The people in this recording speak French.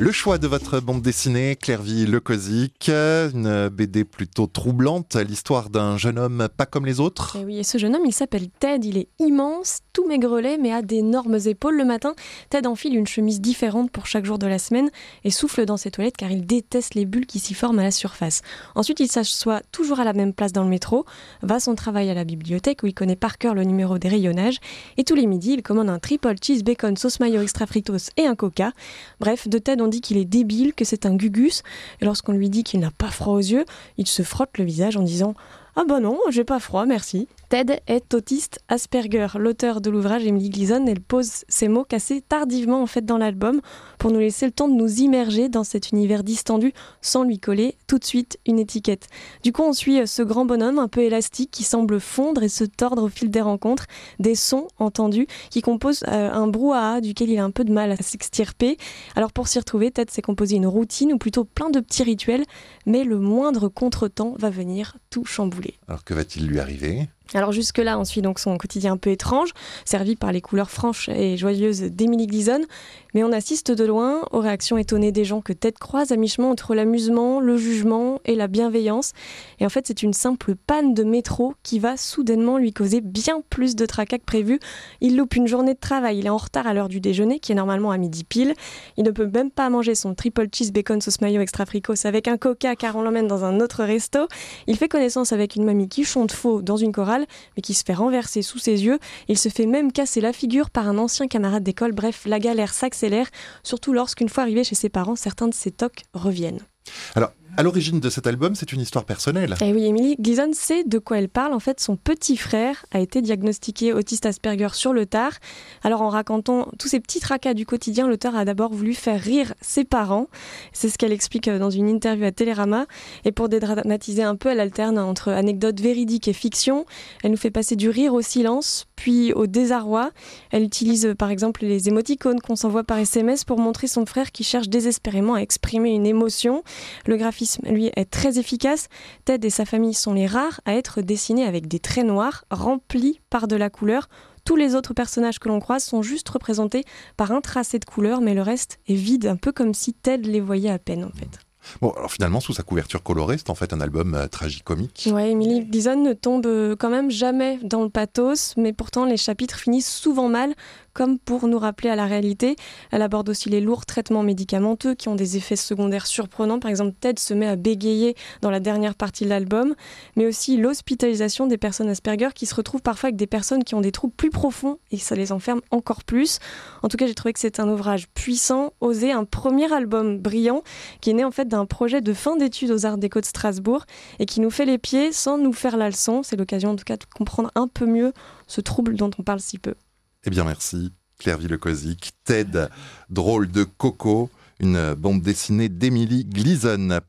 Le choix de votre bande dessinée, Clairvy Le Cosic, une BD plutôt troublante, l'histoire d'un jeune homme pas comme les autres. Et oui, et ce jeune homme, il s'appelle Ted, il est immense, tout maigrelet, mais a d'énormes épaules. Le matin, Ted enfile une chemise différente pour chaque jour de la semaine et souffle dans ses toilettes car il déteste les bulles qui s'y forment à la surface. Ensuite, il s'assoit toujours à la même place dans le métro, va à son travail à la bibliothèque où il connaît par cœur le numéro des rayonnages, et tous les midis, il commande un triple cheese bacon sauce mayo extra fritos et un coca. Bref, de Ted, on dit qu'il est débile, que c'est un gugus, et lorsqu'on lui dit qu'il n'a pas froid aux yeux, il se frotte le visage en disant Ah bah non, j'ai pas froid, merci. Ted est autiste Asperger. L'auteur de l'ouvrage, Emily Gleason, elle pose ces mots cassés tardivement en fait dans l'album pour nous laisser le temps de nous immerger dans cet univers distendu sans lui coller tout de suite une étiquette. Du coup, on suit ce grand bonhomme un peu élastique qui semble fondre et se tordre au fil des rencontres, des sons entendus qui composent euh, un brouhaha duquel il a un peu de mal à s'extirper. Alors pour s'y retrouver, Ted s'est composé une routine ou plutôt plein de petits rituels, mais le moindre contretemps va venir tout chambouler. Alors que va-t-il lui arriver? Alors jusque-là, on suit donc son quotidien un peu étrange, servi par les couleurs franches et joyeuses d'Emily Gleason, mais on assiste de loin aux réactions étonnées des gens que Ted croise à mi-chemin entre l'amusement, le jugement et la bienveillance. Et en fait, c'est une simple panne de métro qui va soudainement lui causer bien plus de tracas que prévu. Il loupe une journée de travail, il est en retard à l'heure du déjeuner, qui est normalement à midi pile. Il ne peut même pas manger son triple cheese bacon sauce mayo extra fricos avec un coca car on l'emmène dans un autre resto. Il fait connaissance avec une mamie qui chante faux dans une chorale, mais qui se fait renverser sous ses yeux. Il se fait même casser la figure par un ancien camarade d'école. Bref, la galère s'accélère, surtout lorsqu'une fois arrivé chez ses parents, certains de ses tocs reviennent. Alors, à l'origine de cet album, c'est une histoire personnelle. Et eh oui, Emily Gleason sait de quoi elle parle. En fait, son petit frère a été diagnostiqué autiste Asperger sur le tard. Alors, en racontant tous ces petits tracas du quotidien, l'auteur a d'abord voulu faire rire ses parents. C'est ce qu'elle explique dans une interview à Télérama. Et pour dédramatiser un peu, elle alterne entre anecdotes véridiques et fiction. Elle nous fait passer du rire au silence, puis au désarroi. Elle utilise par exemple les émoticônes qu'on s'envoie par SMS pour montrer son frère qui cherche désespérément à exprimer une émotion. Le lui, est très efficace. Ted et sa famille sont les rares à être dessinés avec des traits noirs remplis par de la couleur. Tous les autres personnages que l'on croise sont juste représentés par un tracé de couleur, mais le reste est vide, un peu comme si Ted les voyait à peine en fait. Bon, alors finalement, sous sa couverture colorée, c'est en fait un album euh, tragicomique. Ouais, Emily Dixon ne tombe euh, quand même jamais dans le pathos, mais pourtant les chapitres finissent souvent mal, comme pour nous rappeler à la réalité. Elle aborde aussi les lourds traitements médicamenteux qui ont des effets secondaires surprenants. Par exemple, Ted se met à bégayer dans la dernière partie de l'album, mais aussi l'hospitalisation des personnes Asperger qui se retrouvent parfois avec des personnes qui ont des troubles plus profonds et ça les enferme encore plus. En tout cas, j'ai trouvé que c'est un ouvrage puissant, osé, un premier album brillant qui est né en fait d'un projet de fin d'études aux Arts Déco de Strasbourg et qui nous fait les pieds sans nous faire la leçon. C'est l'occasion en tout cas de comprendre un peu mieux ce trouble dont on parle si peu. Eh bien, merci. Claire Villecosic, Ted, drôle de Coco, une bande dessinée d'Emily Gleason.